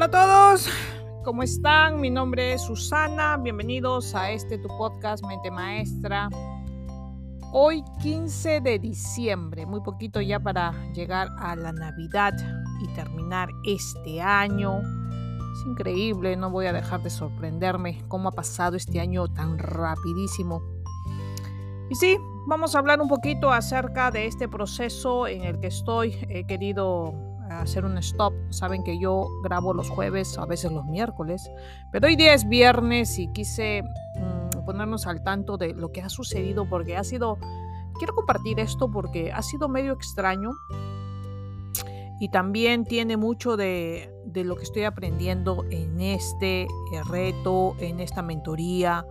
Hola a todos, ¿cómo están? Mi nombre es Susana, bienvenidos a este tu podcast Mente Maestra. Hoy 15 de diciembre, muy poquito ya para llegar a la Navidad y terminar este año. Es increíble, no voy a dejar de sorprenderme cómo ha pasado este año tan rapidísimo. Y sí, vamos a hablar un poquito acerca de este proceso en el que estoy. He querido hacer un stop. Saben que yo grabo los jueves, a veces los miércoles, pero hoy día es viernes y quise mm, ponernos al tanto de lo que ha sucedido porque ha sido, quiero compartir esto porque ha sido medio extraño y también tiene mucho de, lo que estoy aprendiendo en este eh, reto, en esta mentoría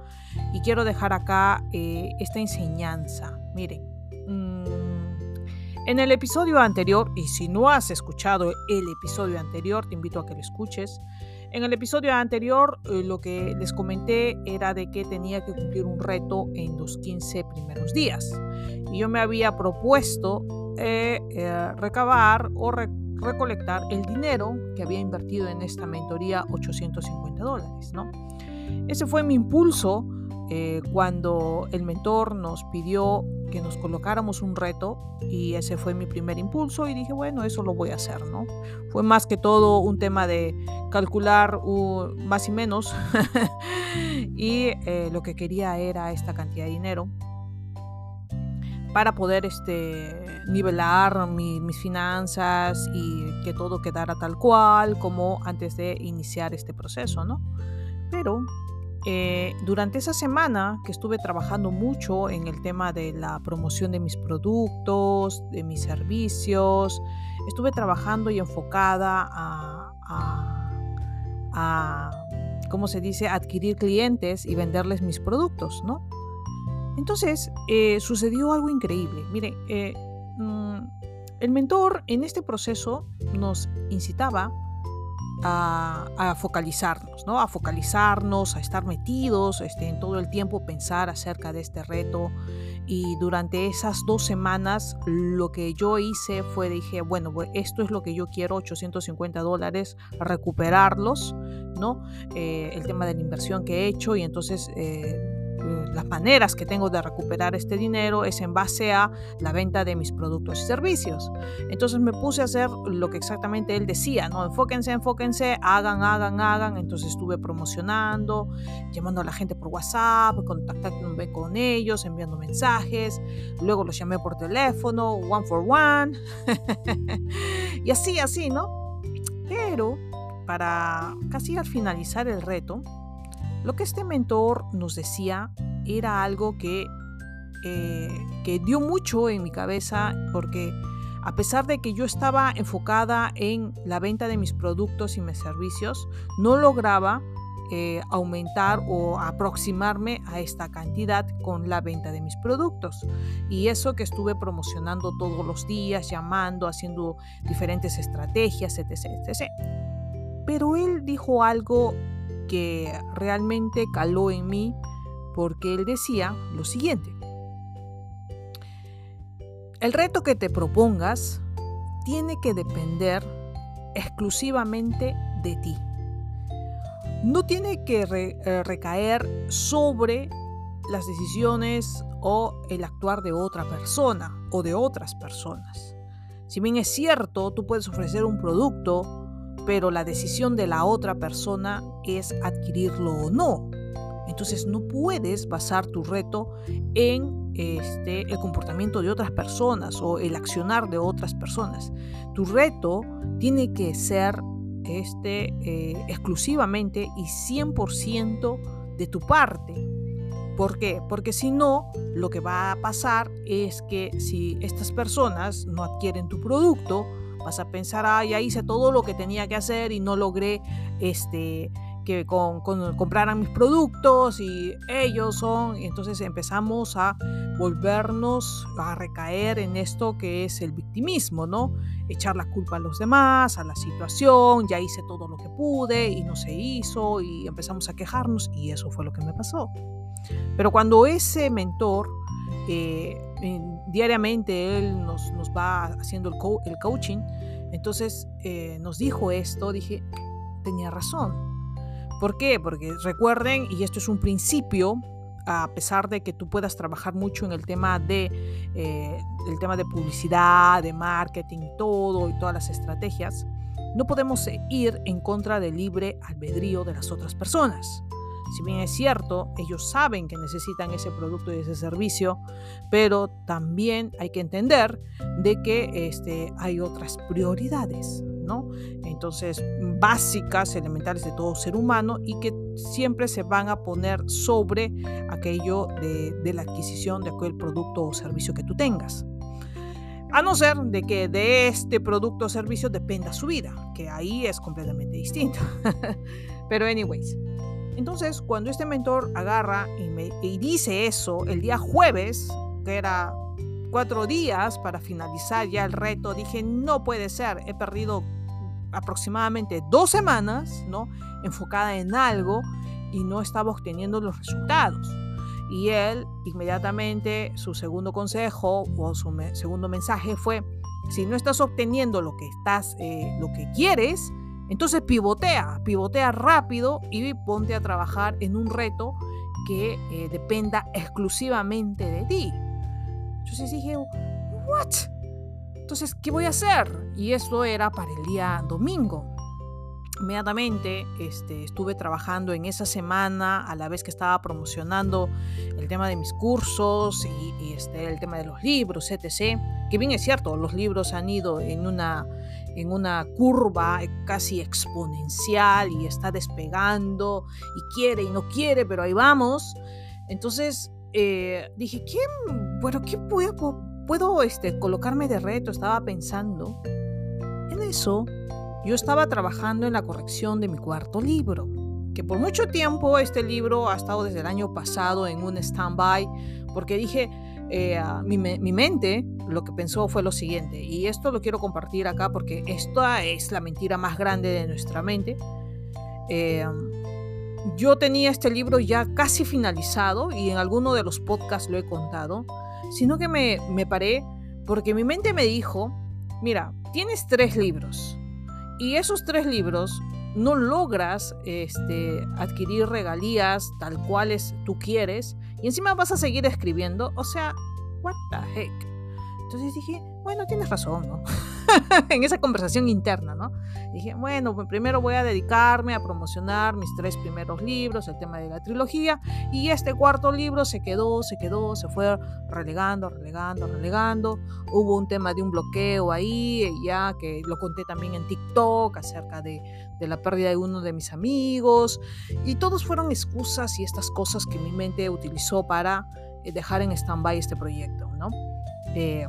y quiero dejar acá eh, esta enseñanza. Miren, en el episodio anterior, y si no has escuchado el episodio anterior, te invito a que lo escuches. En el episodio anterior eh, lo que les comenté era de que tenía que cumplir un reto en los 15 primeros días. Y yo me había propuesto eh, eh, recabar o recolectar el dinero que había invertido en esta mentoría, 850 dólares. ¿no? Ese fue mi impulso cuando el mentor nos pidió que nos colocáramos un reto y ese fue mi primer impulso y dije, bueno, eso lo voy a hacer, ¿no? Fue más que todo un tema de calcular más y menos y eh, lo que quería era esta cantidad de dinero para poder este, nivelar mis finanzas y que todo quedara tal cual como antes de iniciar este proceso, ¿no? Pero eh, durante esa semana que estuve trabajando mucho en el tema de la promoción de mis productos, de mis servicios, estuve trabajando y enfocada a, ¿cómo se dice?, adquirir clientes y venderles mis productos, ¿no? Entonces, eh, sucedió algo increíble. Mire, eh, mm, el mentor en este proceso nos incitaba a, focalizarnos, ¿no? A focalizarnos, a estar metidos este, en todo el tiempo, pensar acerca de este reto. Y durante esas dos semanas lo que yo hice fue, dije, bueno, pues, esto es lo que yo quiero, 850 dólares, recuperarlos, ¿no? Eh, el tema de la inversión que he hecho y entonces... Eh, las maneras que tengo de recuperar este dinero es en base a la venta de mis productos y servicios. Entonces me puse a hacer lo que exactamente él decía, ¿no? Enfóquense, enfóquense, hagan, hagan, hagan. Entonces estuve promocionando, llamando a la gente por WhatsApp, contactándome con ellos, enviando mensajes. Luego los llamé por teléfono, one for one. y así, así, ¿no? Pero para casi al finalizar el reto, lo que este mentor nos decía era algo que, eh, que dio mucho en mi cabeza porque a pesar de que yo estaba enfocada en la venta de mis productos y mis servicios, no lograba eh, aumentar o aproximarme a esta cantidad con la venta de mis productos. Y eso que estuve promocionando todos los días, llamando, haciendo diferentes estrategias, etc. etc. Pero él dijo algo que realmente caló en mí porque él decía lo siguiente. El reto que te propongas tiene que depender exclusivamente de ti. No tiene que eh, recaer sobre las decisiones o el actuar de otra persona o de otras personas. Si bien es cierto, tú puedes ofrecer un producto pero la decisión de la otra persona es adquirirlo o no. Entonces no puedes basar tu reto en este, el comportamiento de otras personas o el accionar de otras personas. Tu reto tiene que ser este, eh, exclusivamente y 100% de tu parte. ¿Por qué? Porque si no, lo que va a pasar es que si estas personas no adquieren tu producto, Vas a pensar, ah, ya hice todo lo que tenía que hacer y no logré este, que con, compraran mis productos y ellos son. Entonces empezamos a volvernos a recaer en esto que es el victimismo, ¿no? Echar la culpa a los demás, a la situación, ya hice todo lo que pude y no se hizo y empezamos a quejarnos y eso fue lo que me pasó. Pero cuando ese mentor eh, diariamente él nos, nos, va haciendo el, el coaching. Entonces eh, nos dijo esto, dije, tenía razón. ¿Por qué? Porque recuerden, y esto es un principio, a pesar de que tú puedas trabajar mucho en el tema de, eh, el tema de publicidad, de marketing todo, y todas las estrategias, no podemos ir en contra del libre albedrío de las otras personas. Si bien es cierto, ellos saben que necesitan ese producto y ese servicio, pero también hay que entender de que este, hay otras prioridades, ¿no? Entonces, básicas, elementales de todo ser humano y que siempre se van a poner sobre aquello de, la adquisición de aquel producto o servicio que tú tengas. A no ser de que de este producto o servicio dependa su vida, que ahí es completamente distinto. Pero anyways, entonces, cuando este mentor agarra y, me, dice eso el día jueves, que era cuatro días para finalizar ya el reto, dije, no puede ser, he perdido aproximadamente dos semanas, ¿no? Enfocada en algo y no estaba obteniendo los resultados. Y él, inmediatamente, su segundo consejo o su segundo mensaje fue, si no estás obteniendo lo que estás, eh, lo que quieres, entonces pivotea, pivotea rápido y ponte a trabajar en un reto que eh, dependa exclusivamente de ti. Entonces dije, ¿what? Entonces, ¿qué voy a hacer? Y esto era para el día domingo. Inmediatamente este, estuve trabajando en esa semana a la vez que estaba promocionando el tema de mis cursos y, este, el tema de los libros, etc. Que bien es cierto, los libros han ido en una en una curva casi exponencial y está despegando y quiere y no quiere, pero ahí vamos. Entonces eh, dije, ¿qué, bueno, ¿qué puedo, puedo este, colocarme de reto? Estaba pensando. En eso, yo estaba trabajando en la corrección de mi cuarto libro, que por mucho tiempo este libro ha estado desde el año pasado en un stand-by, porque dije, eh, mi, mente lo que pensó fue lo siguiente, y esto lo quiero compartir acá porque esta es la mentira más grande de nuestra mente. Eh, yo tenía este libro ya casi finalizado y en alguno de los podcasts lo he contado, sino que me, me paré porque mi mente me dijo, mira, tienes tres libros y esos tres libros no logras este, adquirir regalías tal cuales tú quieres y encima vas a seguir escribiendo, o sea, what the heck. Entonces dije, bueno, tienes razón, ¿no? en esa conversación interna, ¿no? Dije, bueno, pues primero voy a dedicarme a promocionar mis tres primeros libros, el tema de la trilogía, y este cuarto libro se quedó, se quedó, se fue relegando, relegando, relegando. Hubo un tema de un bloqueo ahí, ya que lo conté también en TikTok acerca de, de la pérdida de uno de mis amigos, y todos fueron excusas y estas cosas que mi mente utilizó para eh, dejar en stand-by este proyecto, ¿no? Eh,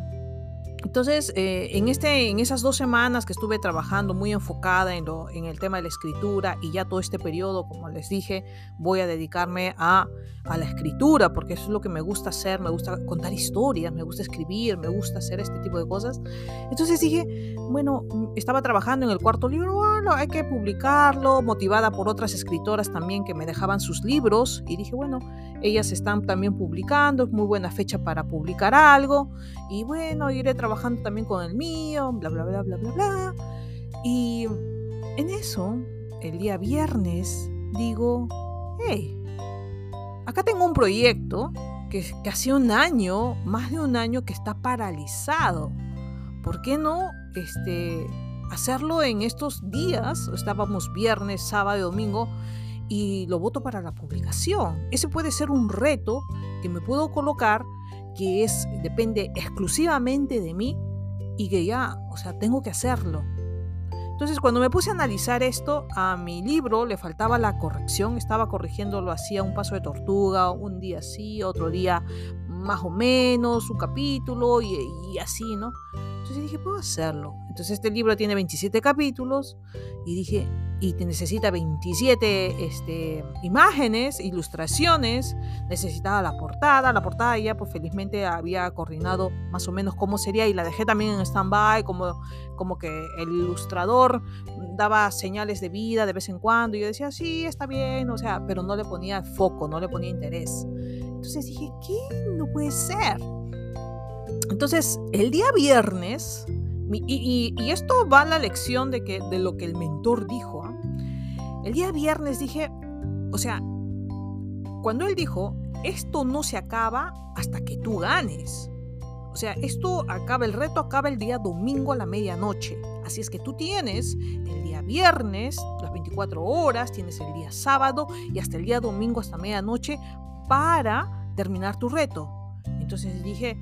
entonces, eh, en, este, en esas dos semanas que estuve trabajando muy enfocada en, lo, en el tema de la escritura y ya todo este periodo, como les dije, voy a dedicarme a, a, la escritura porque eso es lo que me gusta hacer, me gusta contar historias, me gusta escribir, me gusta hacer este tipo de cosas. Entonces dije, bueno, estaba trabajando en el cuarto libro, bueno, hay que publicarlo, motivada por otras escritoras también que me dejaban sus libros y dije, bueno, ellas están también publicando, es muy buena fecha para publicar algo y bueno, iré trabajando también con el mío, bla, bla, bla, bla, bla, bla. Y en eso, el día viernes, digo, hey, acá tengo un proyecto que, hace un año, más de un año que está paralizado. ¿Por qué no este, hacerlo en estos días? Estábamos viernes, sábado domingo y lo voto para la publicación. Ese puede ser un reto que me puedo colocar que es depende exclusivamente de mí y que ya, o sea, tengo que hacerlo. Entonces, cuando me puse a analizar esto, a mi libro le faltaba la corrección, estaba corrigiéndolo así a un paso de tortuga, un día sí, otro día más o menos, un capítulo y, y así, ¿no? Entonces dije, puedo hacerlo. Entonces este libro tiene 27 capítulos y dije, y te necesita 27 este, imágenes, ilustraciones, necesitaba la portada, la portada ya pues felizmente había coordinado más o menos cómo sería y la dejé también en stand-by, como, como que el ilustrador daba señales de vida de vez en cuando y yo decía, sí, está bien, o sea, pero no le ponía foco, no le ponía interés. Entonces dije, ¿qué? No puede ser. Entonces, el día viernes, y, esto va a la lección de, que, de lo que el mentor dijo, ¿ah? El día viernes dije, o sea, cuando él dijo, esto no se acaba hasta que tú ganes. O sea, esto acaba, el reto acaba el día domingo a la medianoche. Así es que tú tienes el día viernes, las 24 horas, tienes el día sábado y hasta el día domingo hasta medianoche para terminar tu reto. Entonces dije,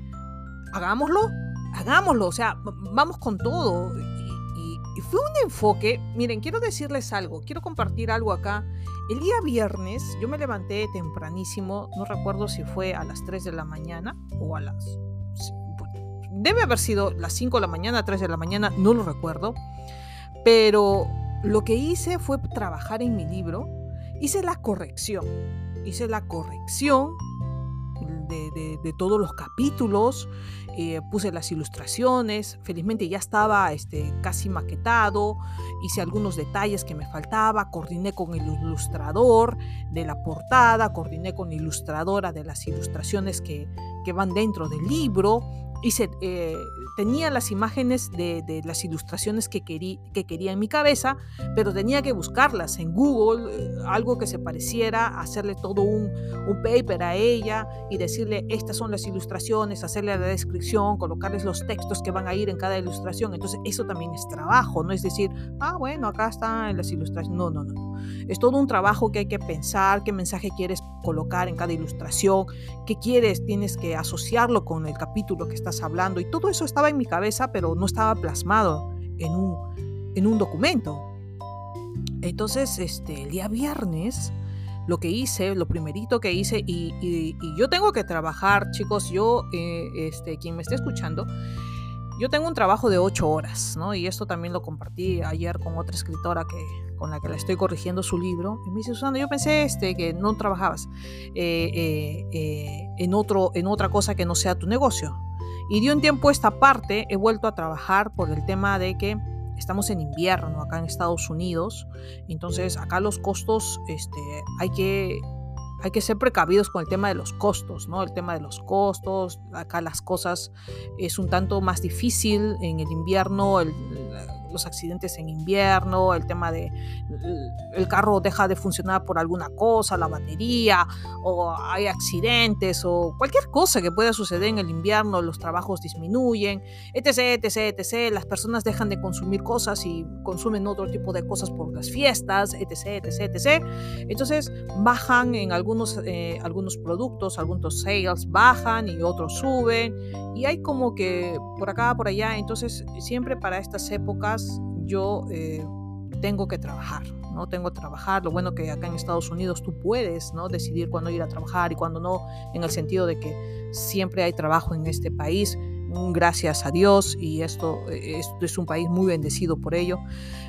hagámoslo, hagámoslo, o sea, vamos con todo. Y, fue un enfoque, miren, quiero decirles algo, quiero compartir algo acá. El día viernes yo me levanté tempranísimo, no recuerdo si fue a las 3 de la mañana o a las... Debe haber sido las 5 de la mañana, 3 de la mañana, no lo recuerdo. Pero lo que hice fue trabajar en mi libro, hice la corrección, hice la corrección de, todos los capítulos, eh, puse las ilustraciones, felizmente ya estaba este, casi maquetado, hice algunos detalles que me faltaba, coordiné con el ilustrador de la portada, coordiné con la ilustradora de las ilustraciones que, que van dentro del libro, hice, eh, tenía las imágenes de, las ilustraciones que, que, quería en mi cabeza, pero tenía que buscarlas en Google, eh, algo que se pareciera, hacerle todo un, un, paper a ella y decirle, estas son las ilustraciones, hacerle la descripción, colocarles los textos que van a ir en cada ilustración. Entonces, eso también es trabajo, no es decir, ah, bueno, acá están las ilustraciones. No, no, no. Es todo un trabajo que hay que pensar, qué mensaje quieres colocar en cada ilustración, qué quieres, tienes que asociarlo con el capítulo que estás hablando. Y todo eso estaba en mi cabeza, pero no estaba plasmado en un, en un documento. Entonces, este, el día viernes, lo que hice, lo primerito que hice, y, yo tengo que trabajar, chicos, yo, eh, este, quien me esté escuchando, yo tengo un trabajo de ocho horas, ¿no? Y esto también lo compartí ayer con otra escritora que, con la que le estoy corrigiendo su libro. Y me dice, Susana, yo pensé este, que no trabajabas eh, eh, eh, en, otro, en otra cosa que no sea tu negocio. Y de un tiempo esta parte he vuelto a trabajar por el tema de que estamos en invierno acá en Estados Unidos. Entonces acá los costos este, hay que hay que ser precavidos con el tema de los costos, ¿no? El tema de los costos, acá las cosas es un tanto más difícil en el invierno, el, los accidentes en invierno, el tema de el carro deja de funcionar por alguna cosa, la batería, o hay accidentes, o cualquier cosa que pueda suceder en el invierno, los trabajos disminuyen, etc, etc, etc. Las personas dejan de consumir cosas y consumen otro tipo de cosas por las fiestas, etc, etc, etc. Entonces bajan en algunos, eh, algunos productos, algunos sales bajan y otros suben, y hay como que por acá, por allá, entonces siempre para estas épocas yo eh, tengo que trabajar, ¿no? Tengo que trabajar. Lo bueno que acá en Estados Unidos tú puedes, ¿no? Decidir cuándo ir a trabajar y cuándo no, en el sentido de que siempre hay trabajo en este país, gracias a Dios, y esto, eh, es un país muy bendecido por ello.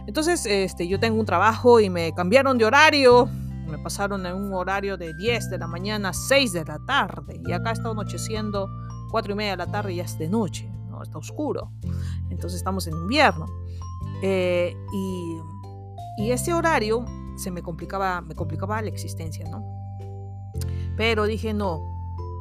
Entonces, este, yo tengo un trabajo y me cambiaron de horario, me pasaron en un horario de 10 de la mañana a 6 de la tarde, y acá está anocheciendo 4 y media de la tarde y ya es de noche, ¿no? Está oscuro. Entonces estamos en invierno. Eh, y, y ese horario se me complicaba, me complicaba la existencia, ¿no? Pero dije, no,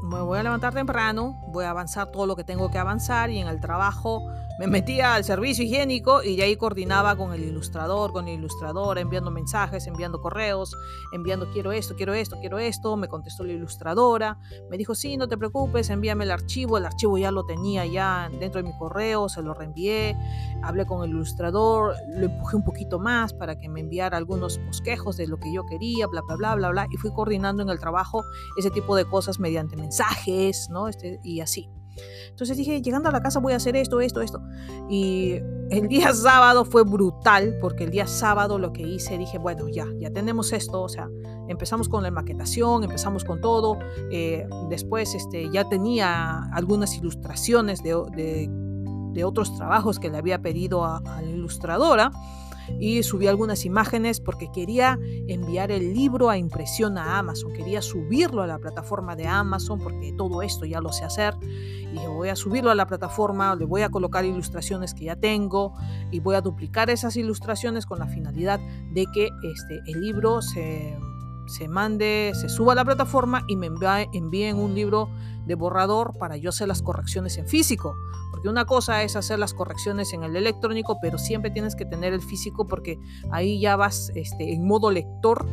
me voy a levantar temprano, voy a avanzar todo lo que tengo que avanzar y en el trabajo me metía al servicio higiénico y de ahí coordinaba con el ilustrador, con el ilustrador, enviando mensajes, enviando correos, enviando quiero esto, quiero esto, quiero esto. Me contestó la ilustradora, me dijo, sí, no te preocupes, envíame el archivo. El archivo ya lo tenía ya dentro de mi correo, se lo reenvié. Hablé con el ilustrador, lo empujé un poquito más para que me enviara algunos bosquejos de lo que yo quería, bla, bla, bla, bla, bla. Y fui coordinando en el trabajo ese tipo de cosas mediante mensajes, ¿no? Este, y así. Entonces dije, llegando a la casa voy a hacer esto, esto, esto. Y el día sábado fue brutal, porque el día sábado lo que hice, dije, bueno, ya, ya tenemos esto, o sea, empezamos con la maquetación, empezamos con todo. Eh, después este, ya tenía algunas ilustraciones de, de, otros trabajos que le había pedido a la ilustradora y subí algunas imágenes porque quería enviar el libro a impresión a Amazon, quería subirlo a la plataforma de Amazon porque todo esto ya lo sé hacer. Y voy a subirlo a la plataforma, le voy a colocar ilustraciones que ya tengo y voy a duplicar esas ilustraciones con la finalidad de que este, el libro se se mande, se suba a la plataforma y me envíen un libro de borrador para yo hacer las correcciones en físico. Porque una cosa es hacer las correcciones en el electrónico, pero siempre tienes que tener el físico porque ahí ya vas este, en modo lector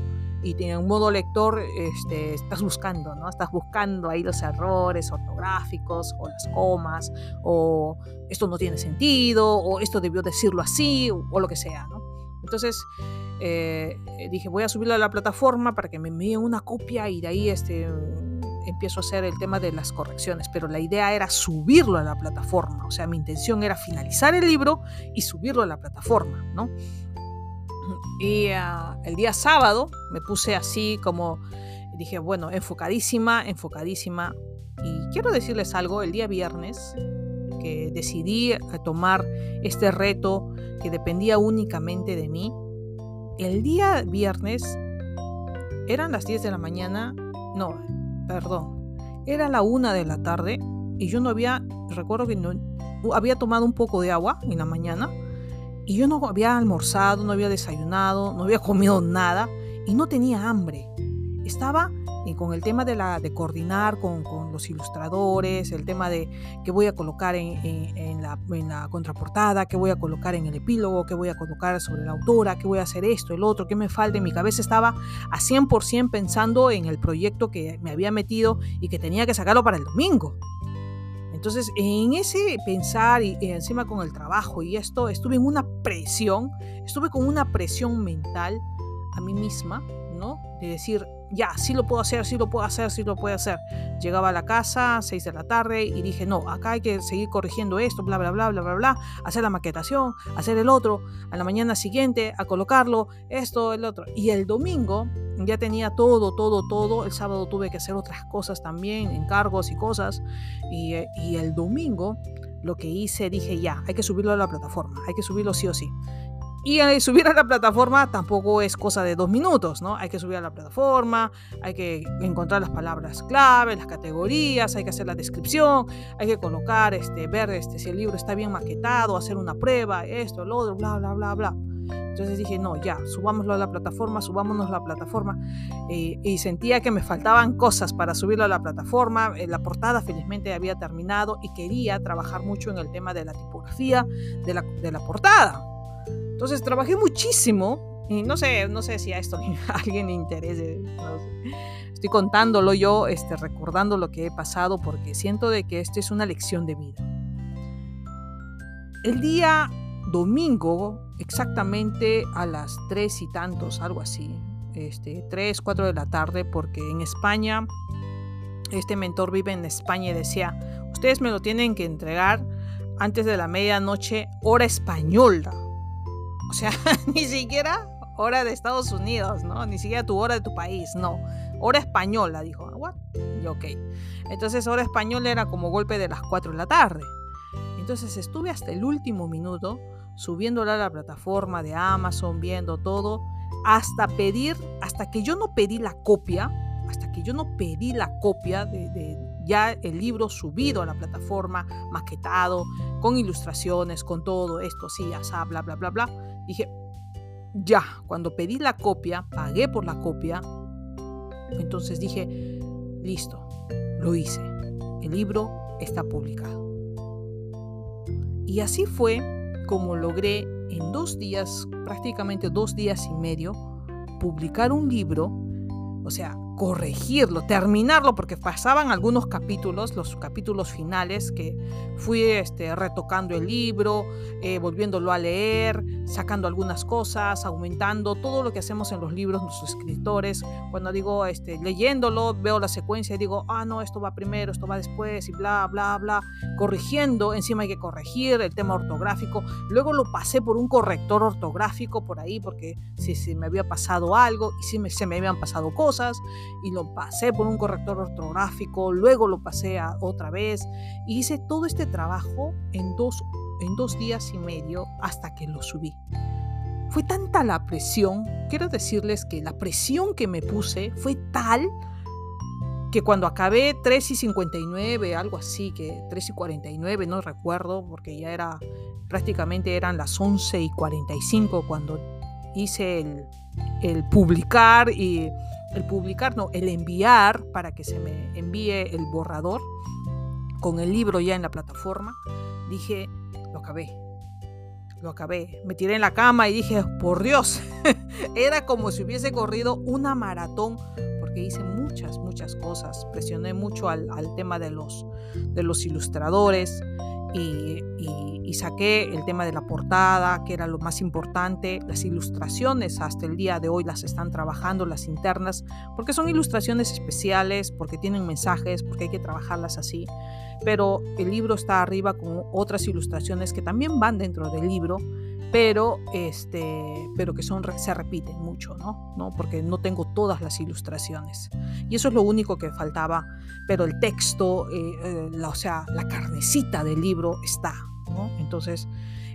y en modo lector este, estás buscando, ¿no? Estás buscando ahí los errores ortográficos o las comas o esto no tiene sentido o esto debió decirlo así o, lo que sea. Entonces eh, dije, voy a subirlo a la plataforma para que me envíen una copia y de ahí este, empiezo a hacer el tema de las correcciones, pero la idea era subirlo a la plataforma, o sea, mi intención era finalizar el libro y subirlo a la plataforma, ¿no? Y ah, el día sábado me puse así como, dije, bueno, enfocadísima, enfocadísima. Y quiero decirles algo, el día viernes, que decidí tomar este reto que dependía únicamente de mí, el día viernes eran las 10 de la mañana, no, perdón, era la 1 de la tarde y yo no había, recuerdo que no, había tomado un poco de agua en la mañana y yo no había almorzado, no había desayunado, no había comido nada y no tenía hambre. Estaba eh, con el tema de, la, de coordinar con, con, los ilustradores, el tema de qué voy a colocar en, en, la, en, la, contraportada, qué voy a colocar en el epílogo, qué voy a colocar sobre la autora, qué voy a hacer esto, el otro, qué me falta. En mi cabeza estaba a 100% pensando en el proyecto que me había metido y que tenía que sacarlo para el domingo. Entonces, en ese pensar y, encima con el trabajo y esto, estuve en una presión, estuve con una presión mental a mí misma, ¿no? De decir, ya, sí lo puedo hacer, sí lo puedo hacer, sí lo puedo hacer. Llegaba a la casa, 6 de la tarde, y dije, no, acá hay que seguir corrigiendo esto, bla, bla, bla, bla, bla, bla, hacer la maquetación, hacer el otro, a la mañana siguiente, a colocarlo, esto, el otro. Y el domingo ya tenía todo, todo, todo. El sábado tuve que hacer otras cosas también, encargos y cosas. Y, eh, y el domingo lo que hice, dije, ya, hay que subirlo a la plataforma, hay que subirlo sí o sí. Y subir a la plataforma tampoco es cosa de dos minutos, ¿no? Hay que subir a la plataforma, hay que encontrar las palabras clave, las categorías, hay que hacer la descripción, hay que colocar, este, ver este, si el libro está bien maquetado, hacer una prueba, esto, lo otro, bla, bla, bla, bla. Entonces dije, no, ya, subámoslo a la plataforma, subámonos a la plataforma. Eh, y sentía que me faltaban cosas para subirlo a la plataforma. Eh, la portada felizmente había terminado y quería trabajar mucho en el tema de la tipografía de la, de la portada. Entonces trabajé muchísimo y no sé, no sé si a esto a alguien le interese. Estoy contándolo yo, este, recordando lo que he pasado porque siento de que esto es una lección de vida. El día domingo, exactamente a las tres y tantos, algo así, este, 3, 4 de la tarde, porque en España, este mentor vive en España y decía, ustedes me lo tienen que entregar antes de la medianoche, hora española. O sea, ni siquiera hora de Estados Unidos, ¿no? Ni siquiera tu hora de tu país, no. Hora española, dijo. ¿What? Y ok. Entonces, hora española era como golpe de las 4 de la tarde. Entonces, estuve hasta el último minuto subiéndola a la plataforma de Amazon, viendo todo, hasta pedir, hasta que yo no pedí la copia, hasta que yo no pedí la copia de, ya el libro subido a la plataforma, maquetado, con ilustraciones, con todo esto, sí, ya bla, bla, bla, bla Dije, ya, cuando pedí la copia, pagué por la copia, entonces dije, listo, lo hice. El libro está publicado. Y así fue como logré en dos días, prácticamente dos días y medio, publicar un libro, o sea, corregirlo, terminarlo, porque pasaban algunos capítulos, los capítulos finales, que fui este, retocando el libro, eh, volviéndolo a leer, sacando algunas cosas, aumentando todo lo que hacemos en los libros, nuestros escritores. Cuando digo, este, leyéndolo, veo la secuencia y digo, ah, no, esto va primero, esto va después, y bla, bla, bla, corrigiendo, encima hay que corregir el tema ortográfico. Luego lo pasé por un corrector ortográfico por ahí, porque si, si me había pasado algo y si me, se me habían pasado cosas y lo pasé por un corrector ortográfico, luego lo pasé a otra vez y hice todo este trabajo en dos, en dos días y medio hasta que lo subí. Fue tanta la presión, quiero decirles que la presión que me puse fue tal que cuando acabé 3 y 59, algo así, que 3 y 49, no recuerdo, porque ya era prácticamente eran las 11 y 45 cuando hice el, el publicar y el publicar, no, el enviar para que se me envíe el borrador con el libro ya en la plataforma, dije, lo acabé, lo acabé. Me tiré en la cama y dije, por Dios, era como si hubiese corrido una maratón, porque hice muchas, muchas cosas. Presioné mucho al, tema de los, de los ilustradores y, y, saqué el tema de la portada, que era lo más importante. Las ilustraciones hasta el día de hoy las están trabajando, las internas, porque son ilustraciones especiales, porque tienen mensajes, porque hay que trabajarlas así pero el libro está arriba con otras ilustraciones que también van dentro del libro, pero, este, pero que son, se repiten mucho, ¿no? ¿no? Porque no tengo todas las ilustraciones. Y eso es lo único que faltaba, pero el texto, eh, eh, la, o sea, la carnecita del libro está, ¿no? Entonces,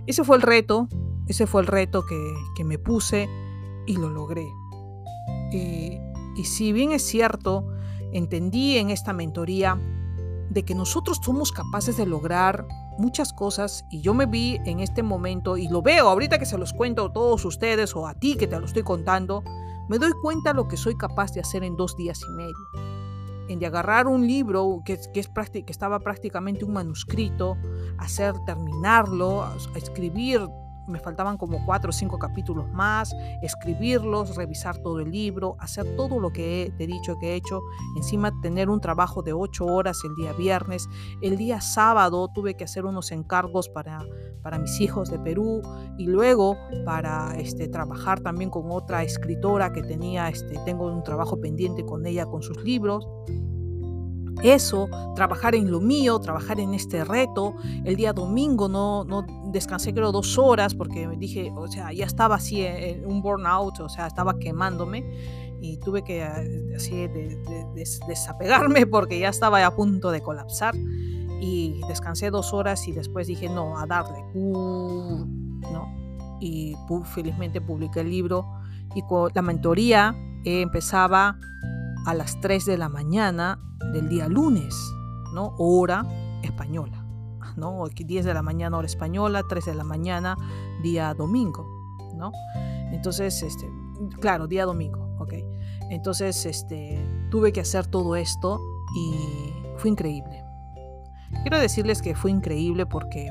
ese fue el reto, ese fue el reto que, que me puse y lo logré. Eh, y si bien es cierto, entendí en esta mentoría de que nosotros somos capaces de lograr muchas cosas y yo me vi en este momento y lo veo ahorita que se los cuento a todos ustedes o a ti que te lo estoy contando, me doy cuenta lo que soy capaz de hacer en dos días y medio. En de agarrar un libro que, que, es que estaba prácticamente un manuscrito, hacer terminarlo, escribir me faltaban como cuatro o cinco capítulos más, escribirlos, revisar todo el libro, hacer todo lo que te he dicho que he hecho, encima tener un trabajo de ocho horas el día viernes, el día sábado tuve que hacer unos encargos para, para mis hijos de Perú y luego para este, trabajar también con otra escritora que tenía, este, tengo un trabajo pendiente con ella con sus libros eso, trabajar en lo mío, trabajar en este reto. El día domingo no, no descansé creo dos horas porque dije, o sea, ya estaba así en un burnout, o sea, estaba quemándome y tuve que eh, así desapegarme porque ya estaba a punto de colapsar y descansé dos horas y después dije, no, a darle. Uh, ¿no? Y felizmente publiqué el libro y con la mentoría eh, empezaba a las 3 de la mañana del día lunes, ¿no? Hora española, ¿no? 10 de la mañana hora española, 3 de la mañana día domingo, ¿no? Entonces, este, claro, día domingo, ¿ok? Entonces, este, tuve que hacer todo esto y fue increíble. Quiero decirles que fue increíble porque,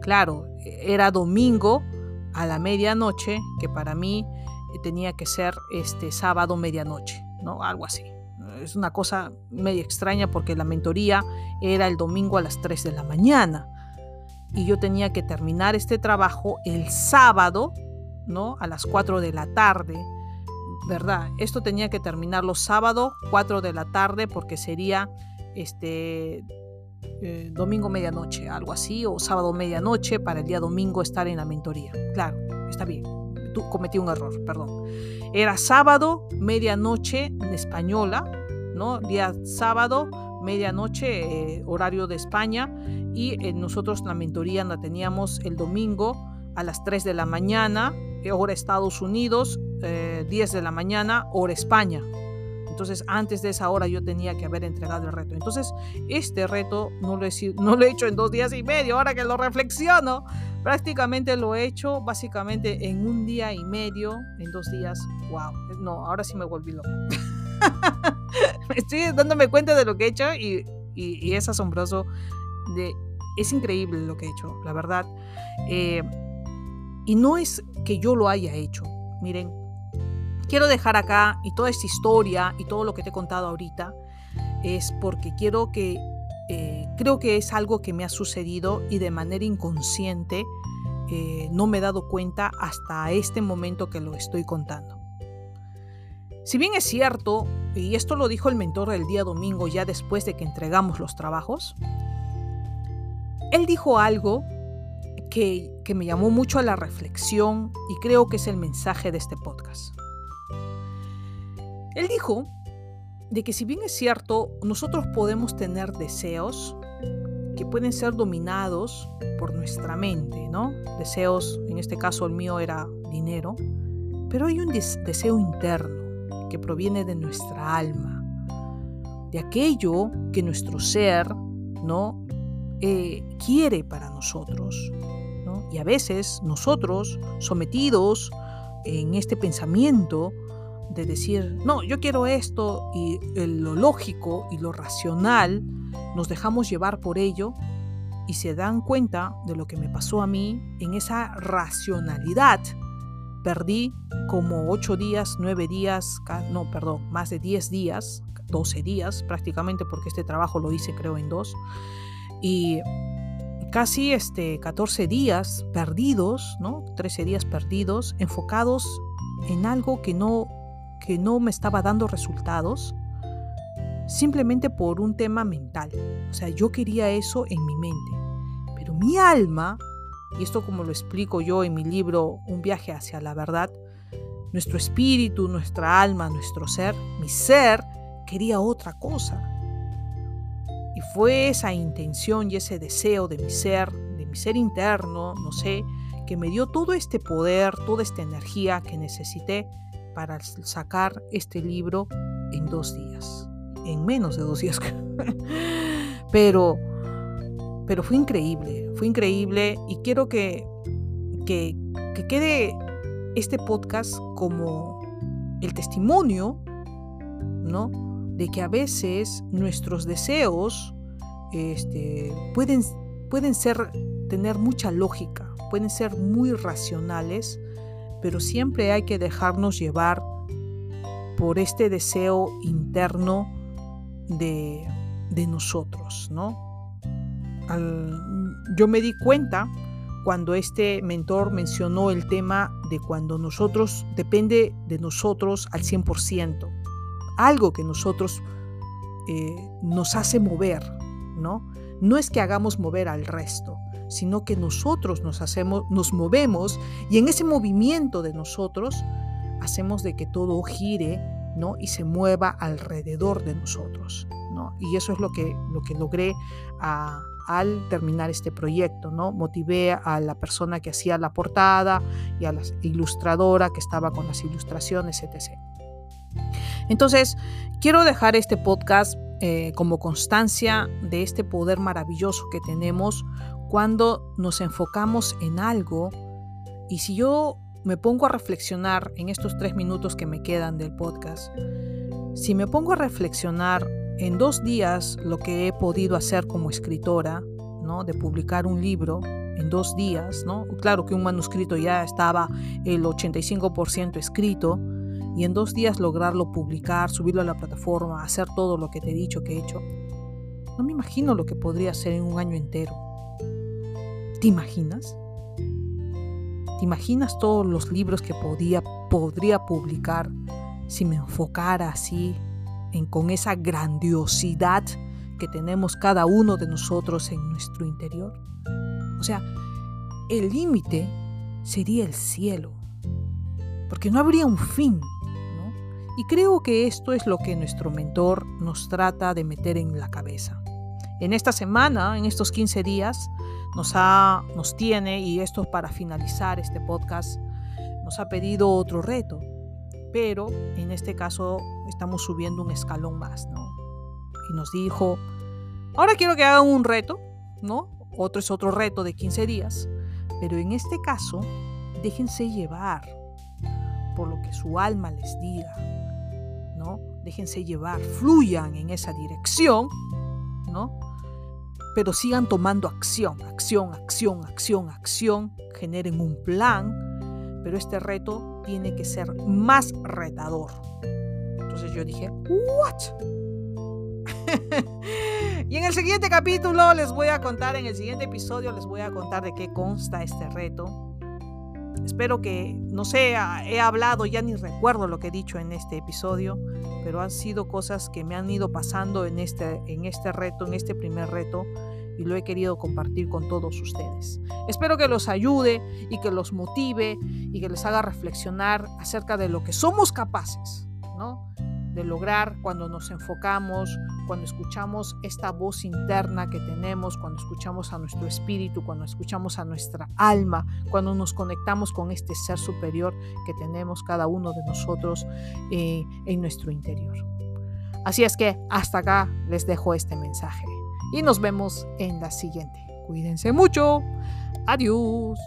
claro, era domingo a la medianoche, que para mí tenía que ser este sábado medianoche, Algo así. Es una cosa medio extraña porque la mentoría era el domingo a las 3 de la mañana y yo tenía que terminar este trabajo el sábado, ¿no? A las 4 de la tarde, ¿verdad? Esto tenía que terminarlo sábado, 4 de la tarde, porque sería este eh, domingo medianoche, algo así, o sábado medianoche para el día domingo estar en la mentoría. Claro, está bien cometí un error, perdón. Era sábado, medianoche en española, ¿no? Día sábado, medianoche, eh, horario de España, y eh, nosotros la mentoría la teníamos el domingo a las 3 de la mañana, eh, hora Estados Unidos, 10 de la mañana, hora España. Entonces, antes de esa hora yo tenía que haber entregado el reto. Entonces, este reto no lo he, no lo he hecho en dos días y medio, ahora que lo reflexiono. Prácticamente lo he hecho básicamente en un día y medio, en dos días. ¡Wow! No, ahora sí me volví loca. Estoy dándome cuenta de lo que he hecho y, es asombroso. De, es increíble lo que he hecho, la verdad. Eh, y no es que yo lo haya hecho. Miren, quiero dejar acá y toda esta historia y todo lo que te he contado ahorita es porque quiero que eh, creo que es algo que me ha sucedido y de manera inconsciente eh, no me he dado cuenta hasta este momento que lo estoy contando. Si bien es cierto, y esto lo dijo el mentor el día domingo ya después de que entregamos los trabajos, él dijo algo que, que me llamó mucho a la reflexión y creo que es el mensaje de este podcast. Él dijo de que si bien es cierto, nosotros podemos tener deseos que pueden ser dominados por nuestra mente, ¿no? Deseos, en este caso el mío era dinero, pero hay un deseo interno que proviene de nuestra alma, de aquello que nuestro ser, ¿no? Eh, quiere para nosotros, ¿no? Y a veces nosotros, sometidos en este pensamiento, de decir, no, yo quiero esto y lo lógico y lo racional, nos dejamos llevar por ello y se dan cuenta de lo que me pasó a mí en esa racionalidad. Perdí como 8 días, 9 días, no, perdón, más de 10 días, 12 días prácticamente, porque este trabajo lo hice creo en dos. Y casi este 14 días perdidos, ¿no? 13 días perdidos, enfocados en algo que no que no me estaba dando resultados simplemente por un tema mental. O sea, yo quería eso en mi mente. Pero mi alma, y esto como lo explico yo en mi libro Un viaje hacia la verdad, nuestro espíritu, nuestra alma, nuestro ser, mi ser, quería otra cosa. Y fue esa intención y ese deseo de mi ser, de mi ser interno, no sé, que me dio todo este poder, toda esta energía que necesité para sacar este libro en dos días, en menos de dos días. pero, pero fue increíble, fue increíble y quiero que, que, que quede este podcast como el testimonio, ¿no? De que a veces nuestros deseos este, pueden, pueden ser, tener mucha lógica, pueden ser muy racionales, pero siempre hay que dejarnos llevar por este deseo interno de, nosotros, ¿no? yo me di cuenta cuando este mentor mencionó el tema de cuando nosotros, depende de nosotros al 100%, algo que nosotros eh, nos hace mover, ¿no? No es que hagamos mover al resto, sino que nosotros nos hacemos, nos movemos y en ese movimiento de nosotros hacemos de que todo gire, ¿no? Y se mueva alrededor de nosotros, ¿no? Y eso es lo que, lo que logré al terminar este proyecto, ¿no? Motivé a la persona que hacía la portada y a la ilustradora que estaba con las ilustraciones, etc. Entonces, quiero dejar este podcast eh, como constancia de este poder maravilloso que tenemos cuando nos enfocamos en algo y si yo me pongo a reflexionar en estos tres minutos que me quedan del podcast, si me pongo a reflexionar en dos días lo que he podido hacer como escritora, ¿no? de publicar un libro en dos días, ¿no? claro que un manuscrito ya estaba el 85% escrito, y en dos días lograrlo publicar, subirlo a la plataforma, hacer todo lo que te he dicho que he hecho, no me imagino lo que podría hacer en un año entero. ¿Te imaginas? ¿Te imaginas todos los libros que podía, podría publicar si me enfocara así, en, con esa grandiosidad que tenemos cada uno de nosotros en nuestro interior? O sea, el límite sería el cielo, porque no habría un fin. ¿no? Y creo que esto es lo que nuestro mentor nos trata de meter en la cabeza. En esta semana, en estos 15 días, nos, ha, nos tiene, y esto para finalizar este podcast, nos ha pedido otro reto, pero en este caso estamos subiendo un escalón más, ¿no? Y nos dijo, ahora quiero que hagan un reto, ¿no? Otro es otro reto de 15 días, pero en este caso, déjense llevar por lo que su alma les diga, ¿no? Déjense llevar, fluyan en esa dirección, ¿no? Pero sigan tomando acción, acción, acción, acción, acción, generen un plan, pero este reto tiene que ser más retador. Entonces yo dije, ¿what? y en el siguiente capítulo les voy a contar, en el siguiente episodio les voy a contar de qué consta este reto Espero que, no sé, he hablado, ya ni recuerdo lo que he dicho en este episodio, pero han sido cosas que me han ido pasando en este, en este reto, en este primer reto, y lo he querido compartir con todos ustedes. Espero que los ayude y que los motive y que les haga reflexionar acerca de lo que somos capaces, ¿no? de lograr cuando nos enfocamos, cuando escuchamos esta voz interna que tenemos, cuando escuchamos a nuestro espíritu, cuando escuchamos a nuestra alma, cuando nos conectamos con este ser superior que tenemos cada uno de nosotros eh, en nuestro interior. Así es que hasta acá les dejo este mensaje y nos vemos en la siguiente. Cuídense mucho. Adiós.